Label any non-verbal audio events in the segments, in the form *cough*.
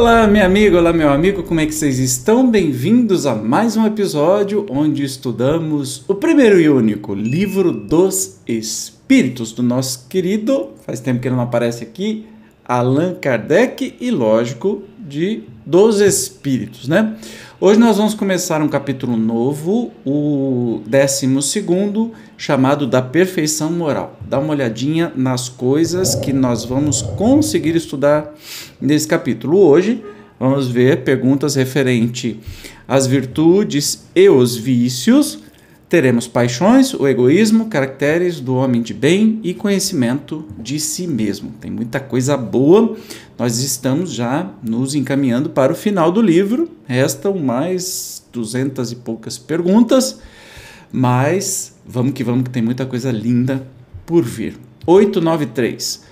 Olá, minha amiga, olá, meu amigo, como é que vocês estão? Bem-vindos a mais um episódio onde estudamos o primeiro e único livro dos Espíritos do nosso querido, faz tempo que ele não aparece aqui, Allan Kardec e, lógico, de dos Espíritos, né? Hoje nós vamos começar um capítulo novo, o décimo segundo, chamado da perfeição moral. Dá uma olhadinha nas coisas que nós vamos conseguir estudar nesse capítulo. Hoje vamos ver perguntas referente às virtudes e os vícios. Teremos paixões, o egoísmo, caracteres do homem de bem e conhecimento de si mesmo. Tem muita coisa boa. Nós estamos já nos encaminhando para o final do livro. Restam mais duzentas e poucas perguntas, mas Vamos que vamos, que tem muita coisa linda por vir. 893.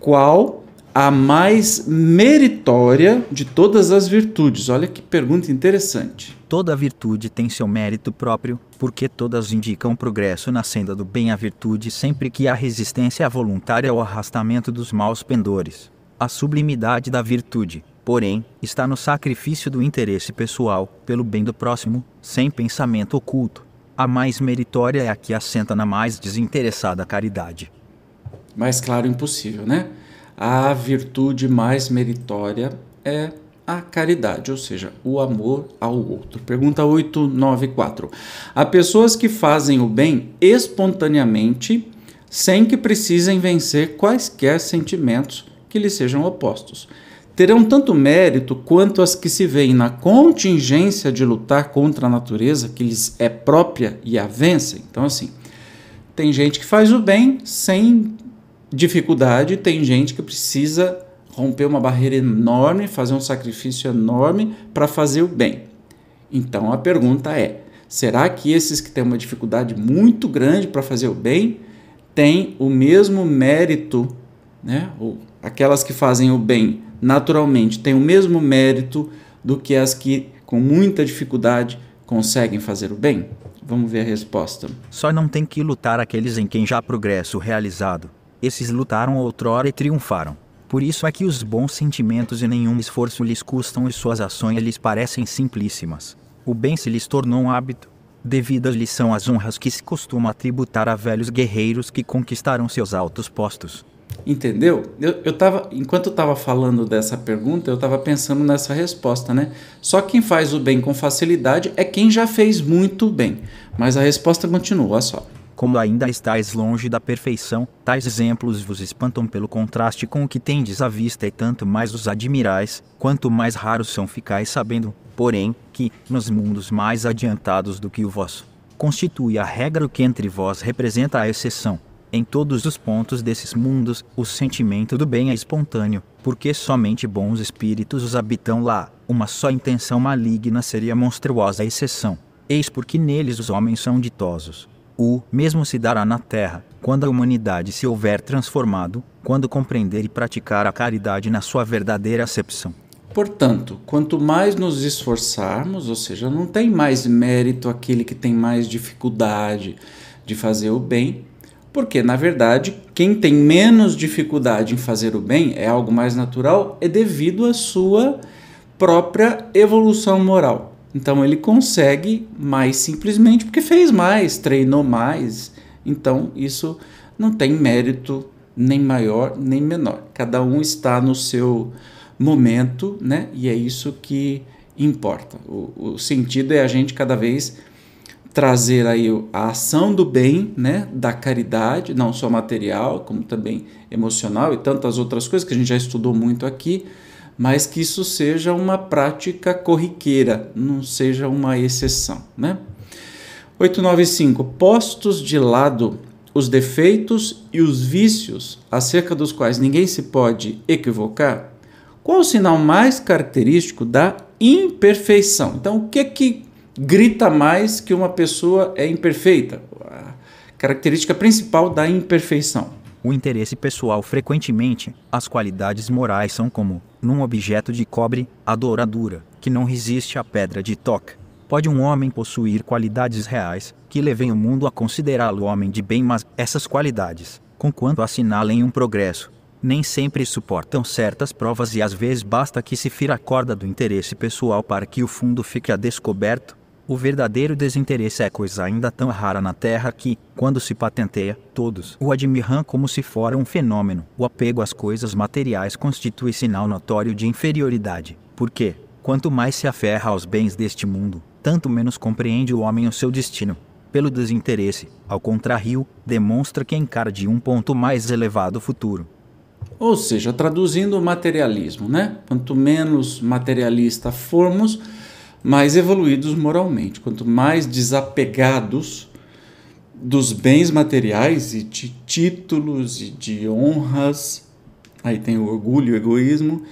Qual a mais meritória de todas as virtudes? Olha que pergunta interessante. Toda virtude tem seu mérito próprio, porque todas indicam progresso na senda do bem. A virtude sempre que há resistência voluntária ao arrastamento dos maus pendores. A sublimidade da virtude, porém, está no sacrifício do interesse pessoal, pelo bem do próximo, sem pensamento oculto a mais meritória é a que assenta na mais desinteressada caridade. Mais claro, impossível, né? A virtude mais meritória é a caridade, ou seja, o amor ao outro. Pergunta 894. Há pessoas que fazem o bem espontaneamente, sem que precisem vencer quaisquer sentimentos que lhes sejam opostos terão tanto mérito quanto as que se veem na contingência de lutar contra a natureza que lhes é própria e a vencem. Então, assim, tem gente que faz o bem sem dificuldade, tem gente que precisa romper uma barreira enorme, fazer um sacrifício enorme para fazer o bem. Então, a pergunta é: será que esses que têm uma dificuldade muito grande para fazer o bem têm o mesmo mérito, né? Ou aquelas que fazem o bem naturalmente têm o mesmo mérito do que as que, com muita dificuldade, conseguem fazer o bem? Vamos ver a resposta. Só não tem que lutar aqueles em quem já há progresso realizado. Esses lutaram outrora e triunfaram. Por isso é que os bons sentimentos e nenhum esforço lhes custam e suas ações lhes parecem simplíssimas. O bem se lhes tornou um hábito. Devidas lhes são as honras que se costuma tributar a velhos guerreiros que conquistaram seus altos postos. Entendeu? Eu, eu tava, enquanto eu estava falando dessa pergunta, eu estava pensando nessa resposta, né? Só quem faz o bem com facilidade é quem já fez muito bem. Mas a resposta continua, só. Como ainda estáis longe da perfeição, tais exemplos vos espantam pelo contraste com o que tendes à vista e tanto mais os admirais, quanto mais raros são ficais sabendo, porém, que, nos mundos mais adiantados do que o vosso, constitui a regra o que entre vós representa a exceção em todos os pontos desses mundos, o sentimento do bem é espontâneo, porque somente bons espíritos os habitam lá. Uma só intenção maligna seria monstruosa exceção. Eis porque neles os homens são ditosos. O mesmo se dará na terra, quando a humanidade se houver transformado, quando compreender e praticar a caridade na sua verdadeira acepção. Portanto, quanto mais nos esforçarmos, ou seja, não tem mais mérito aquele que tem mais dificuldade de fazer o bem, porque, na verdade, quem tem menos dificuldade em fazer o bem é algo mais natural, é devido à sua própria evolução moral. Então ele consegue mais simplesmente porque fez mais, treinou mais. Então isso não tem mérito nem maior nem menor. Cada um está no seu momento, né? E é isso que importa. O, o sentido é a gente cada vez trazer aí a ação do bem, né, da caridade, não só material, como também emocional e tantas outras coisas que a gente já estudou muito aqui, mas que isso seja uma prática corriqueira, não seja uma exceção, né? 895 postos de lado os defeitos e os vícios acerca dos quais ninguém se pode equivocar, qual o sinal mais característico da imperfeição? Então, o que que grita mais que uma pessoa é imperfeita. A característica principal da imperfeição. O interesse pessoal frequentemente, as qualidades morais são como, num objeto de cobre, a douradura, que não resiste à pedra de toque. Pode um homem possuir qualidades reais, que levem o mundo a considerá-lo homem de bem, mas essas qualidades, conquanto assinalem um progresso, nem sempre suportam certas provas e às vezes basta que se fira a corda do interesse pessoal para que o fundo fique a descoberto. O verdadeiro desinteresse é coisa ainda tão rara na Terra que, quando se patenteia, todos o admiram como se fora um fenômeno. O apego às coisas materiais constitui sinal notório de inferioridade, porque, quanto mais se aferra aos bens deste mundo, tanto menos compreende o homem o seu destino pelo desinteresse, ao contrário, demonstra que encara de um ponto mais elevado futuro. Ou seja, traduzindo o materialismo, né? Quanto menos materialista formos, mais evoluídos moralmente. Quanto mais desapegados dos bens materiais e de títulos e de honras, aí tem o orgulho, o egoísmo,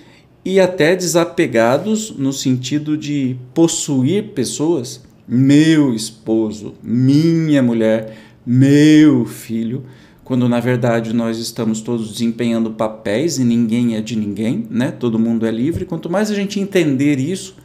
e até desapegados no sentido de possuir pessoas, meu esposo, minha mulher, meu filho, quando na verdade nós estamos todos desempenhando papéis e ninguém é de ninguém, né? Todo mundo é livre. Quanto mais a gente entender isso,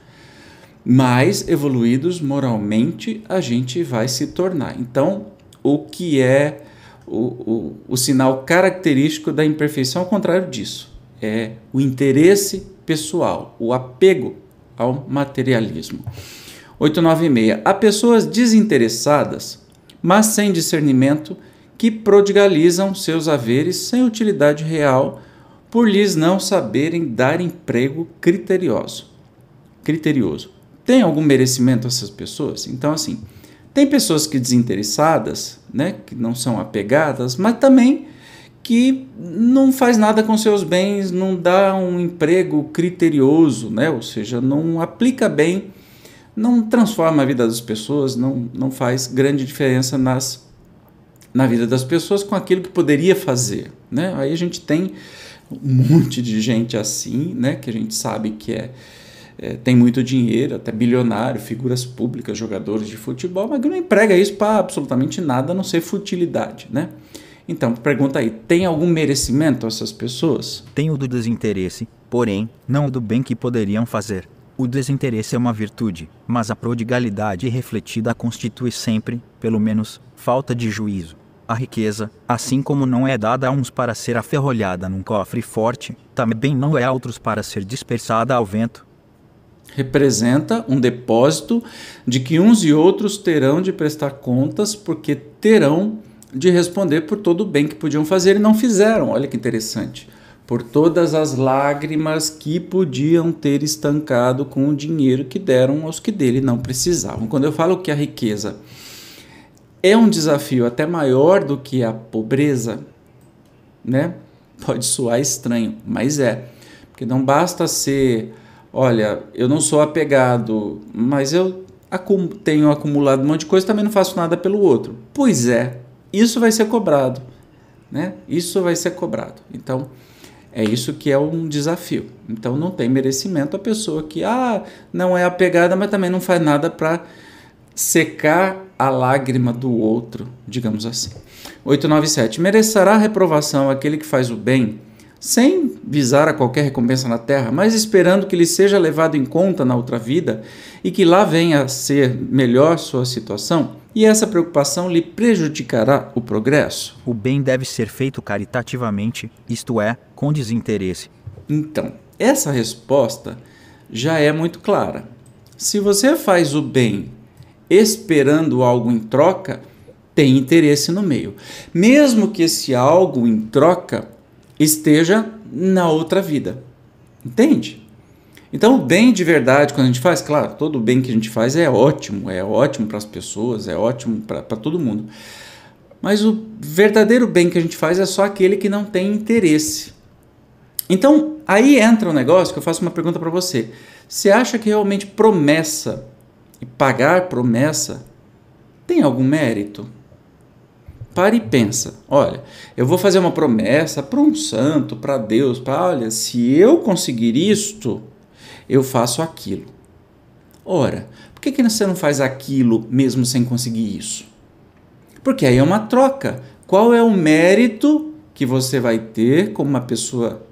mais evoluídos moralmente a gente vai se tornar. Então, o que é o, o, o sinal característico da imperfeição, ao contrário disso, é o interesse pessoal, o apego ao materialismo. 896. Há pessoas desinteressadas, mas sem discernimento, que prodigalizam seus haveres sem utilidade real, por lhes não saberem dar emprego criterioso. Criterioso. Tem algum merecimento essas pessoas? Então, assim, tem pessoas que desinteressadas, né, que não são apegadas, mas também que não faz nada com seus bens, não dá um emprego criterioso, né? ou seja, não aplica bem não transforma a vida das pessoas, não, não faz grande diferença nas, na vida das pessoas com aquilo que poderia fazer. Né? Aí a gente tem um monte de gente assim, né, que a gente sabe que é, é, tem muito dinheiro, até bilionário, figuras públicas, jogadores de futebol, mas que não emprega isso para absolutamente nada a não ser futilidade. Né? Então, pergunta aí, tem algum merecimento essas pessoas? Tem o do desinteresse, porém, não o do bem que poderiam fazer. O desinteresse é uma virtude, mas a prodigalidade refletida constitui sempre, pelo menos, falta de juízo. A riqueza, assim como não é dada a uns para ser aferrolhada num cofre forte, também não é a outros para ser dispersada ao vento. Representa um depósito de que uns e outros terão de prestar contas, porque terão de responder por todo o bem que podiam fazer e não fizeram. Olha que interessante por todas as lágrimas que podiam ter estancado com o dinheiro que deram aos que dele não precisavam. Quando eu falo que a riqueza é um desafio até maior do que a pobreza, né? Pode soar estranho, mas é. Porque não basta ser, olha, eu não sou apegado, mas eu acum tenho acumulado um monte de coisa, também não faço nada pelo outro. Pois é, isso vai ser cobrado, né? Isso vai ser cobrado. Então, é isso que é um desafio. Então não tem merecimento a pessoa que ah, não é apegada, mas também não faz nada para secar a lágrima do outro, digamos assim. 897. Merecerá reprovação aquele que faz o bem, sem visar a qualquer recompensa na terra, mas esperando que lhe seja levado em conta na outra vida e que lá venha a ser melhor sua situação? E essa preocupação lhe prejudicará o progresso? O bem deve ser feito caritativamente, isto é, com desinteresse. Então, essa resposta já é muito clara. Se você faz o bem esperando algo em troca, tem interesse no meio. Mesmo que esse algo em troca esteja na outra vida. Entende? Então, o bem de verdade, quando a gente faz, claro, todo o bem que a gente faz é ótimo, é ótimo para as pessoas, é ótimo para todo mundo. Mas o verdadeiro bem que a gente faz é só aquele que não tem interesse. Então, aí entra um negócio que eu faço uma pergunta para você. Você acha que realmente promessa e pagar promessa tem algum mérito? Pare e pensa. Olha, eu vou fazer uma promessa para um santo, para Deus, para olha, se eu conseguir isto, eu faço aquilo. Ora, por que, que você não faz aquilo mesmo sem conseguir isso? Porque aí é uma troca. Qual é o mérito que você vai ter como uma pessoa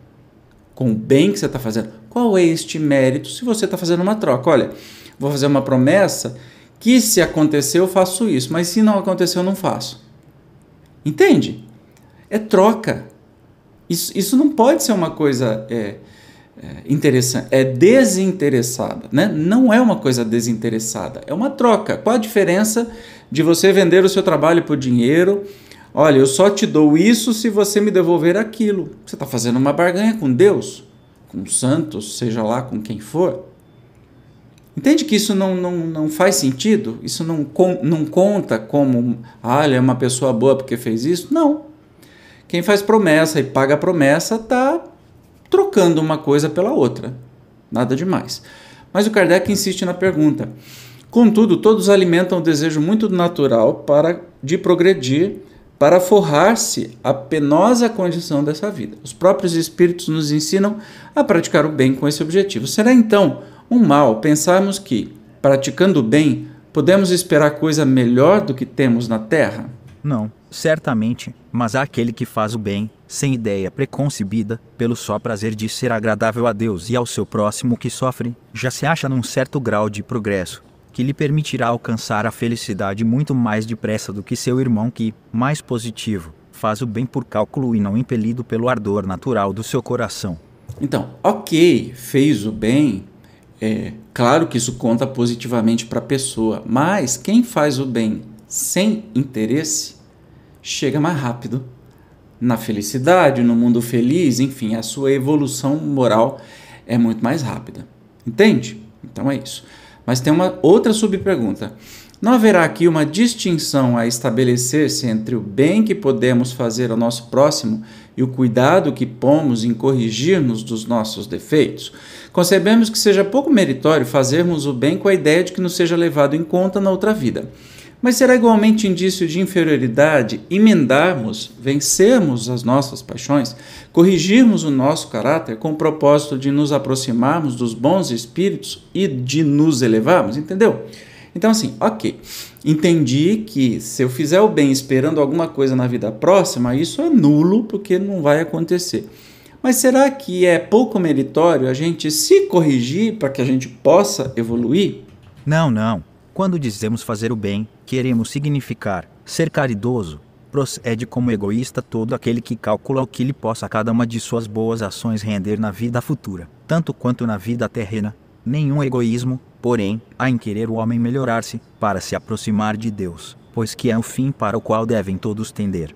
com o bem que você está fazendo? Qual é este mérito se você está fazendo uma troca? Olha, vou fazer uma promessa que se acontecer eu faço isso, mas se não acontecer eu não faço. Entende? É troca. Isso, isso não pode ser uma coisa é, é, interessante, é desinteressada, né? Não é uma coisa desinteressada, é uma troca. Qual a diferença de você vender o seu trabalho por dinheiro? Olha, eu só te dou isso se você me devolver aquilo. Você está fazendo uma barganha com Deus, com santos, seja lá com quem for. Entende que isso não, não, não faz sentido? Isso não, não conta como, ah, ele é uma pessoa boa porque fez isso? Não. Quem faz promessa e paga a promessa está trocando uma coisa pela outra. Nada demais. Mas o Kardec insiste na pergunta. Contudo, todos alimentam o desejo muito natural para de progredir, para forrar-se a penosa condição dessa vida. Os próprios espíritos nos ensinam a praticar o bem com esse objetivo. Será então um mal pensarmos que, praticando o bem, podemos esperar coisa melhor do que temos na terra? Não, certamente, mas há aquele que faz o bem, sem ideia preconcebida, pelo só prazer de ser agradável a Deus e ao seu próximo que sofre, já se acha num certo grau de progresso, que lhe permitirá alcançar a felicidade muito mais depressa do que seu irmão que, mais positivo, faz o bem por cálculo e não impelido pelo ardor natural do seu coração. Então, ok, fez o bem, é claro que isso conta positivamente para a pessoa, mas quem faz o bem sem interesse chega mais rápido na felicidade, no mundo feliz, enfim, a sua evolução moral é muito mais rápida. Entende? Então é isso. Mas tem uma outra subpergunta. Não haverá aqui uma distinção a estabelecer-se entre o bem que podemos fazer ao nosso próximo e o cuidado que pomos em corrigir-nos dos nossos defeitos? Concebemos que seja pouco meritório fazermos o bem com a ideia de que nos seja levado em conta na outra vida. Mas será igualmente indício de inferioridade emendarmos, vencermos as nossas paixões, corrigirmos o nosso caráter com o propósito de nos aproximarmos dos bons espíritos e de nos elevarmos? Entendeu? Então, assim, ok. Entendi que se eu fizer o bem esperando alguma coisa na vida próxima, isso é nulo, porque não vai acontecer. Mas será que é pouco meritório a gente se corrigir para que a gente possa evoluir? Não, não. Quando dizemos fazer o bem, queremos significar ser caridoso. Procede como egoísta todo aquele que calcula o que lhe possa cada uma de suas boas ações render na vida futura, tanto quanto na vida terrena. Nenhum egoísmo, porém, há em querer o homem melhorar-se, para se aproximar de Deus, pois que é o fim para o qual devem todos tender.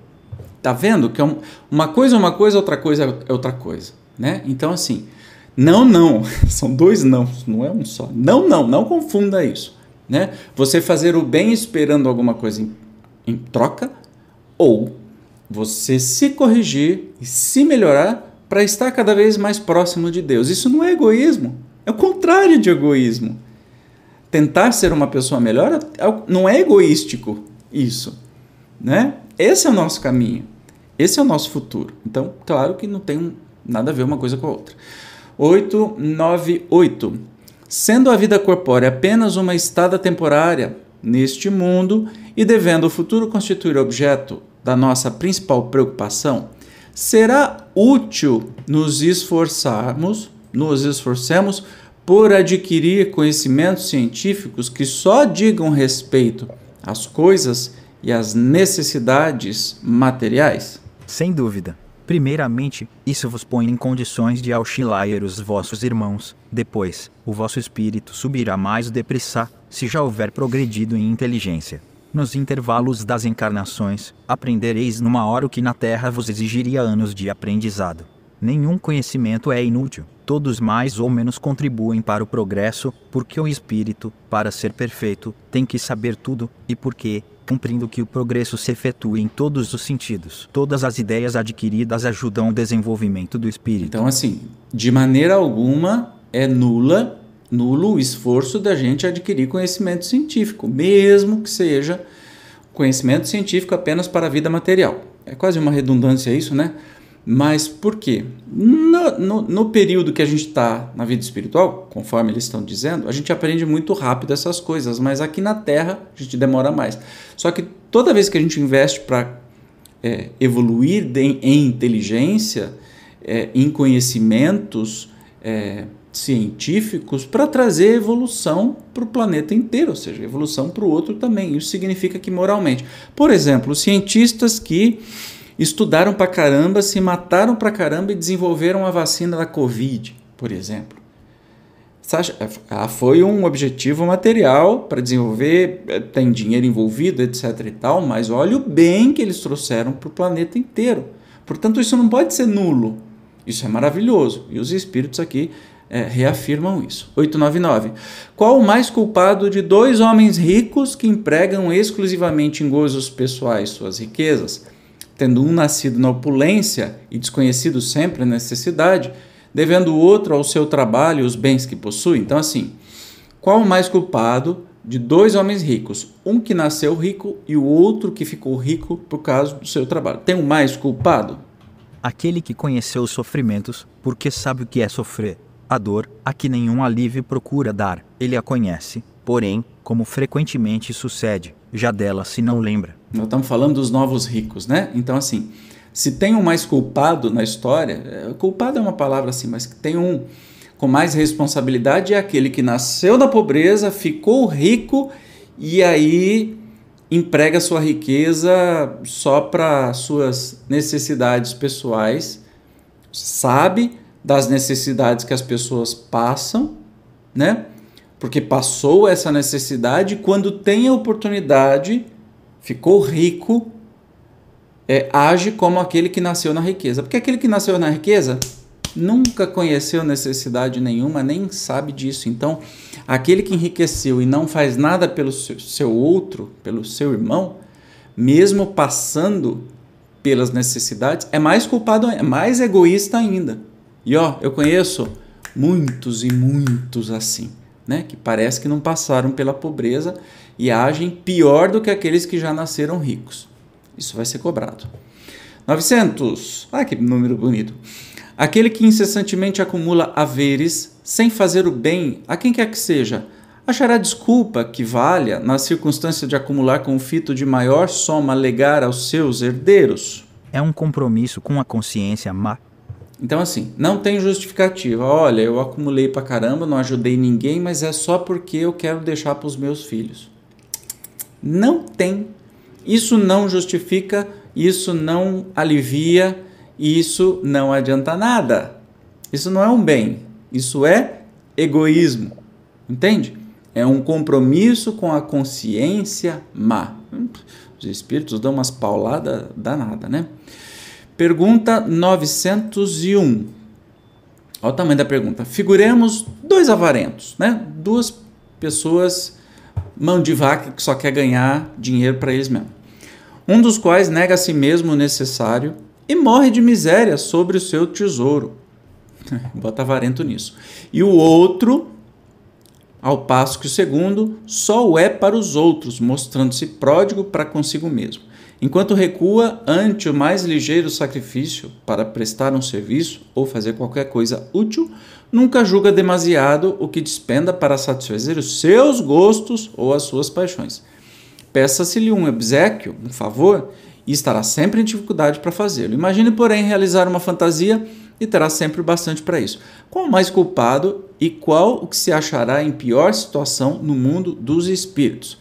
Tá vendo que é uma coisa é uma coisa, outra coisa é outra coisa, né? Então assim, não, não, *laughs* são dois não, não é um só. Não, não, não confunda isso né? Você fazer o bem esperando alguma coisa em, em troca ou você se corrigir e se melhorar para estar cada vez mais próximo de Deus. Isso não é egoísmo, é o contrário de egoísmo. Tentar ser uma pessoa melhor é não é egoístico isso, né? Esse é o nosso caminho. Esse é o nosso futuro. Então, claro que não tem nada a ver uma coisa com a outra. 898 sendo a vida corpórea apenas uma estada temporária neste mundo e devendo o futuro constituir objeto da nossa principal preocupação, será útil nos esforçarmos, nos esforcemos por adquirir conhecimentos científicos que só digam respeito às coisas e às necessidades materiais? Sem dúvida. Primeiramente, isso vos põe em condições de auxiliar os vossos irmãos. Depois, o vosso espírito subirá mais depressa, se já houver progredido em inteligência. Nos intervalos das encarnações, aprendereis numa hora o que na Terra vos exigiria anos de aprendizado. Nenhum conhecimento é inútil, todos mais ou menos contribuem para o progresso, porque o espírito, para ser perfeito, tem que saber tudo, e porque, cumprindo que o progresso se efetue em todos os sentidos. Todas as ideias adquiridas ajudam o desenvolvimento do espírito. Então, assim, de maneira alguma é nula, nulo o esforço da gente adquirir conhecimento científico, mesmo que seja conhecimento científico apenas para a vida material. É quase uma redundância isso, né? Mas por quê? No, no, no período que a gente está na vida espiritual, conforme eles estão dizendo, a gente aprende muito rápido essas coisas, mas aqui na Terra a gente demora mais. Só que toda vez que a gente investe para é, evoluir de, em inteligência, é, em conhecimentos é, científicos, para trazer evolução para o planeta inteiro, ou seja, evolução para o outro também. Isso significa que moralmente. Por exemplo, os cientistas que estudaram pra caramba, se mataram pra caramba e desenvolveram a vacina da Covid, por exemplo. Ah, foi um objetivo material para desenvolver, eh, tem dinheiro envolvido, etc e tal, mas olha o bem que eles trouxeram para o planeta inteiro. Portanto, isso não pode ser nulo. Isso é maravilhoso. E os espíritos aqui é, reafirmam isso. 899. Qual o mais culpado de dois homens ricos que empregam exclusivamente em gozos pessoais suas riquezas, tendo um nascido na opulência e desconhecido sempre a necessidade, devendo o outro ao seu trabalho e os bens que possui? Então, assim, qual o mais culpado de dois homens ricos? Um que nasceu rico e o outro que ficou rico por causa do seu trabalho. Tem o mais culpado? Aquele que conheceu os sofrimentos, porque sabe o que é sofrer a dor, a que nenhum alívio procura dar, ele a conhece, porém, como frequentemente sucede, já dela se não lembra. Nós estamos falando dos novos ricos, né? Então, assim, se tem um mais culpado na história, é, culpado é uma palavra assim, mas tem um com mais responsabilidade é aquele que nasceu da pobreza, ficou rico e aí emprega sua riqueza só para suas necessidades pessoais, sabe das necessidades que as pessoas passam, né? Porque passou essa necessidade, quando tem a oportunidade, ficou rico, é, age como aquele que nasceu na riqueza. Porque aquele que nasceu na riqueza nunca conheceu necessidade nenhuma, nem sabe disso. Então, aquele que enriqueceu e não faz nada pelo seu, seu outro, pelo seu irmão, mesmo passando pelas necessidades, é mais culpado, é mais egoísta ainda. E ó, eu conheço muitos e muitos assim, né? Que parece que não passaram pela pobreza e agem pior do que aqueles que já nasceram ricos. Isso vai ser cobrado. 900. Ah, que número bonito. Aquele que incessantemente acumula haveres sem fazer o bem a quem quer que seja, achará desculpa que valha, na circunstância de acumular com fito de maior soma legar aos seus herdeiros? É um compromisso com a consciência má então, assim, não tem justificativa. Olha, eu acumulei pra caramba, não ajudei ninguém, mas é só porque eu quero deixar para os meus filhos. Não tem. Isso não justifica, isso não alivia, isso não adianta nada. Isso não é um bem, isso é egoísmo. Entende? É um compromisso com a consciência má. Os espíritos dão umas pauladas danadas, né? Pergunta 901. Olha o tamanho da pergunta. Figuremos dois avarentos, né? Duas pessoas mão de vaca que só quer ganhar dinheiro para eles mesmos. Um dos quais nega a si mesmo o necessário e morre de miséria sobre o seu tesouro. *laughs* Bota avarento nisso. E o outro, ao passo que o segundo, só o é para os outros, mostrando-se pródigo para consigo mesmo enquanto recua ante o mais ligeiro sacrifício para prestar um serviço ou fazer qualquer coisa útil, nunca julga demasiado o que despenda para satisfazer os seus gostos ou as suas paixões. Peça-se-lhe um obsequio, um favor, e estará sempre em dificuldade para fazê-lo. Imagine, porém, realizar uma fantasia e terá sempre bastante para isso. Qual o mais culpado e qual o que se achará em pior situação no mundo dos espíritos?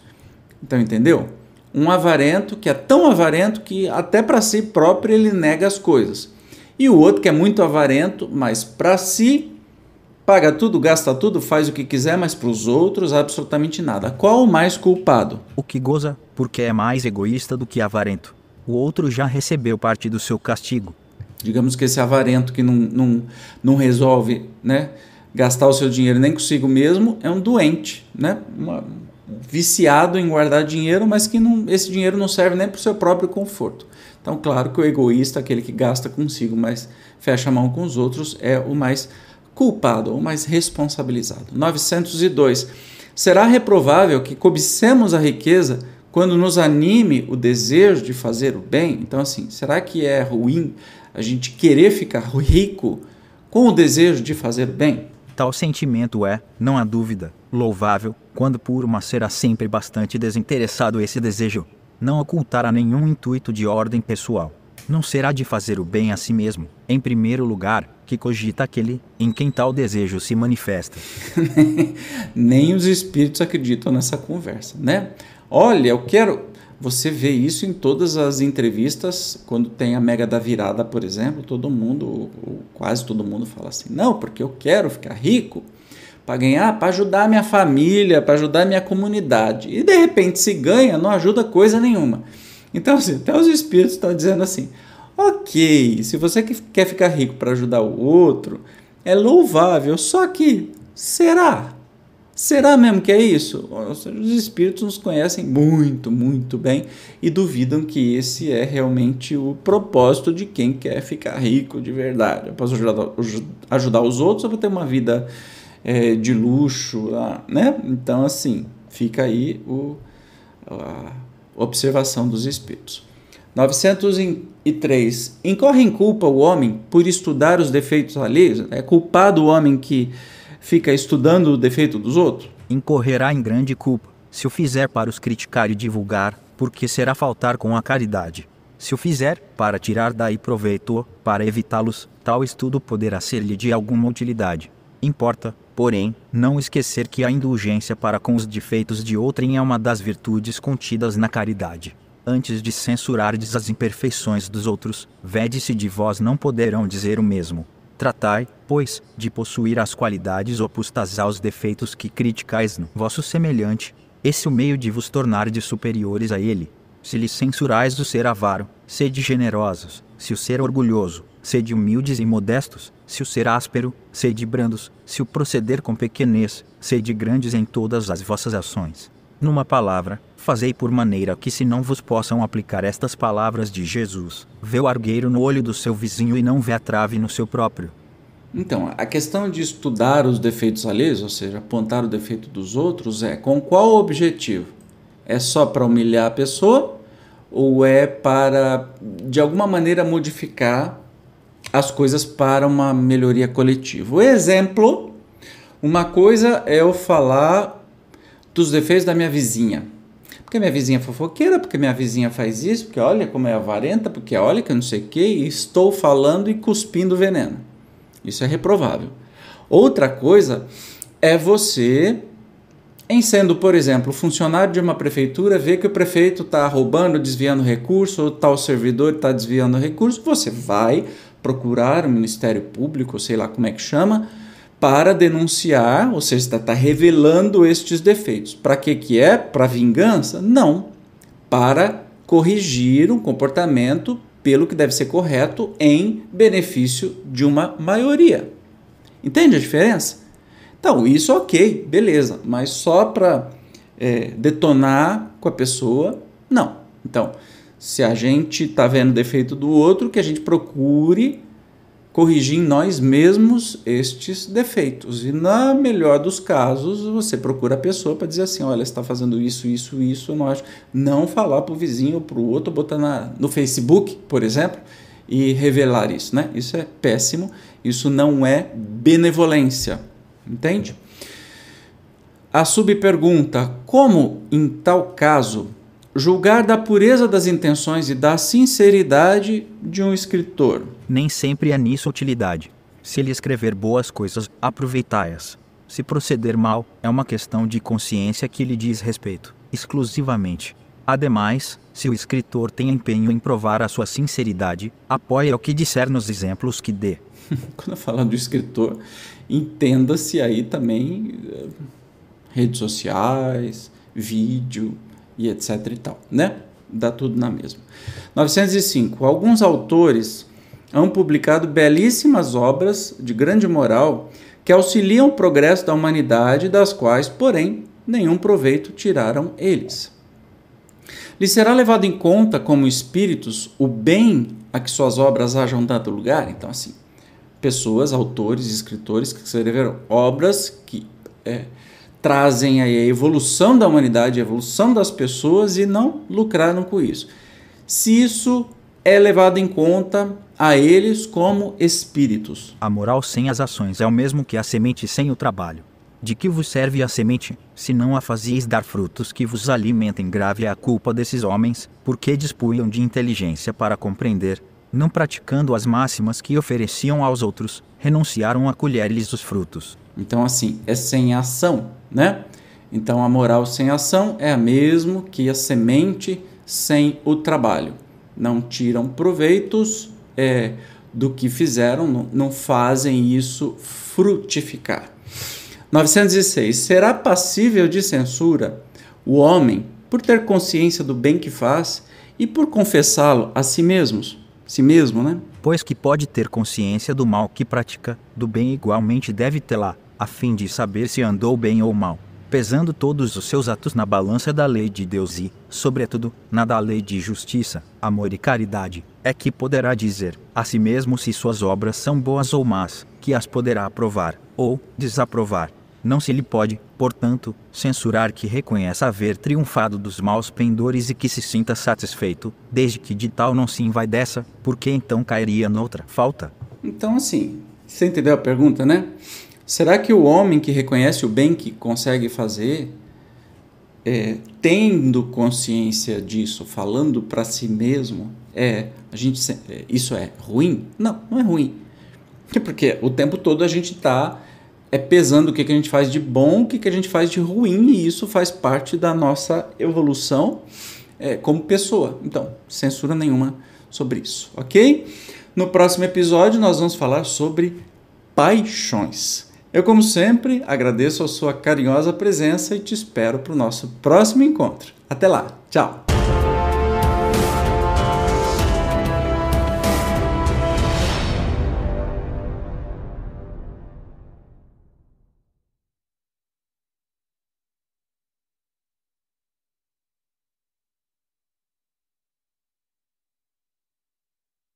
Então, entendeu? Um avarento que é tão avarento que até para si próprio ele nega as coisas. E o outro que é muito avarento, mas para si paga tudo, gasta tudo, faz o que quiser, mas para os outros absolutamente nada. Qual o mais culpado? O que goza porque é mais egoísta do que avarento. O outro já recebeu parte do seu castigo. Digamos que esse avarento que não, não, não resolve né, gastar o seu dinheiro nem consigo mesmo é um doente, né? Uma, viciado em guardar dinheiro, mas que não, esse dinheiro não serve nem para o seu próprio conforto. Então, claro que o egoísta, aquele que gasta consigo, mas fecha a mão com os outros, é o mais culpado, o mais responsabilizado. 902. Será reprovável que cobicemos a riqueza quando nos anime o desejo de fazer o bem? Então, assim, será que é ruim a gente querer ficar rico com o desejo de fazer o bem? Tal sentimento é, não há dúvida, louvável, quando por uma será sempre bastante desinteressado esse desejo, não ocultará nenhum intuito de ordem pessoal. Não será de fazer o bem a si mesmo, em primeiro lugar, que cogita aquele em quem tal desejo se manifesta. *laughs* Nem os espíritos acreditam nessa conversa, né? Olha, eu quero. Você vê isso em todas as entrevistas, quando tem a Mega da Virada, por exemplo, todo mundo, quase todo mundo fala assim: não, porque eu quero ficar rico para ganhar, para ajudar minha família, para ajudar minha comunidade. E de repente, se ganha, não ajuda coisa nenhuma. Então, assim, até os espíritos estão dizendo assim: ok, se você quer ficar rico para ajudar o outro, é louvável, só que será? Será mesmo que é isso? Os espíritos nos conhecem muito, muito bem e duvidam que esse é realmente o propósito de quem quer ficar rico de verdade. Eu posso ajudar, ajudar os outros ou vou ter uma vida é, de luxo, né? Então, assim, fica aí o, a observação dos espíritos. 903. Incorre em culpa o homem por estudar os defeitos alheios? É culpado o homem que fica estudando o defeito dos outros? Incorrerá em grande culpa, se o fizer para os criticar e divulgar, porque será faltar com a caridade. Se o fizer para tirar daí proveito, para evitá-los, tal estudo poderá ser-lhe de alguma utilidade. Importa, porém, não esquecer que a indulgência para com os defeitos de outrem é uma das virtudes contidas na caridade. Antes de censurardes as imperfeições dos outros, vede-se de vós não poderão dizer o mesmo. Tratai, pois, de possuir as qualidades opostas aos defeitos que criticais no vosso semelhante, esse o meio de vos tornar de superiores a ele. Se lhe censurais o ser avaro, sede generosos, se o ser orgulhoso, sede humildes e modestos, se o ser áspero, sede brandos, se o proceder com pequenez, sede grandes em todas as vossas ações. Numa palavra, fazei por maneira que se não vos possam aplicar estas palavras de Jesus, vê o argueiro no olho do seu vizinho e não vê a trave no seu próprio. Então, a questão de estudar os defeitos alheios, ou seja, apontar o defeito dos outros, é com qual objetivo? É só para humilhar a pessoa ou é para, de alguma maneira, modificar as coisas para uma melhoria coletiva? O exemplo, uma coisa é eu falar dos defeitos da minha vizinha. Porque minha vizinha é fofoqueira, porque minha vizinha faz isso, porque olha como é avarenta, porque olha que eu não sei o que, e estou falando e cuspindo veneno. Isso é reprovável. Outra coisa é você, em sendo, por exemplo, funcionário de uma prefeitura, ver que o prefeito está roubando, desviando recurso, ou tal servidor está desviando recurso, você vai procurar o Ministério Público, sei lá como é que chama, para denunciar, ou seja, está tá revelando estes defeitos. Para que, que é? Para vingança? Não. Para corrigir um comportamento pelo que deve ser correto em benefício de uma maioria. Entende a diferença? Então, isso ok, beleza, mas só para é, detonar com a pessoa, não. Então, se a gente está vendo defeito do outro, que a gente procure corrigir em nós mesmos estes defeitos. E na melhor dos casos, você procura a pessoa para dizer assim, olha, está fazendo isso, isso, isso, eu não acho. Não falar para o vizinho ou para o outro, botar na, no Facebook, por exemplo, e revelar isso, né? Isso é péssimo, isso não é benevolência, entende? A subpergunta, como em tal caso julgar da pureza das intenções e da sinceridade de um escritor. Nem sempre é nisso utilidade. Se ele escrever boas coisas, aproveitai-as. Se proceder mal, é uma questão de consciência que lhe diz respeito, exclusivamente. Ademais, se o escritor tem empenho em provar a sua sinceridade, apoie o que disser nos exemplos que dê. *laughs* Quando eu falo do escritor, entenda-se aí também eh, redes sociais, vídeo, e etc e tal, né? Dá tudo na mesma. 905. Alguns autores han publicado belíssimas obras de grande moral que auxiliam o progresso da humanidade, das quais, porém, nenhum proveito tiraram eles. Lhe será levado em conta como espíritos o bem a que suas obras hajam dado lugar? Então, assim, pessoas, autores, escritores que escreveram obras que é, trazem aí a evolução da humanidade, a evolução das pessoas e não lucraram com isso. Se isso é levado em conta a eles como espíritos. A moral sem as ações é o mesmo que a semente sem o trabalho. De que vos serve a semente, se não a fazieis dar frutos que vos alimentem? Grave é a culpa desses homens, porque dispunham de inteligência para compreender, não praticando as máximas que ofereciam aos outros, renunciaram a colher-lhes os frutos. Então, assim, é sem ação, né? Então, a moral sem ação é a mesmo que a semente sem o trabalho. Não tiram proveitos é, do que fizeram, não, não fazem isso frutificar. 906. Será passível de censura o homem por ter consciência do bem que faz e por confessá-lo a si mesmos? Si mesmo, né? Pois que pode ter consciência do mal que pratica, do bem igualmente deve tê-la, a fim de saber se andou bem ou mal, pesando todos os seus atos na balança da lei de Deus e, sobretudo, na da lei de justiça, amor e caridade, é que poderá dizer a si mesmo se suas obras são boas ou más, que as poderá aprovar ou desaprovar não se lhe pode, portanto, censurar que reconheça haver triunfado dos maus pendores e que se sinta satisfeito, desde que de tal não se dessa, porque então cairia noutra falta. Então, assim, você entendeu a pergunta, né? Será que o homem que reconhece o bem que consegue fazer, é, tendo consciência disso, falando para si mesmo, é a gente é, isso é ruim? Não, não é ruim. Porque o tempo todo a gente está é pesando o que, que a gente faz de bom, o que, que a gente faz de ruim, e isso faz parte da nossa evolução é, como pessoa. Então, censura nenhuma sobre isso, ok? No próximo episódio, nós vamos falar sobre paixões. Eu, como sempre, agradeço a sua carinhosa presença e te espero para o nosso próximo encontro. Até lá, tchau!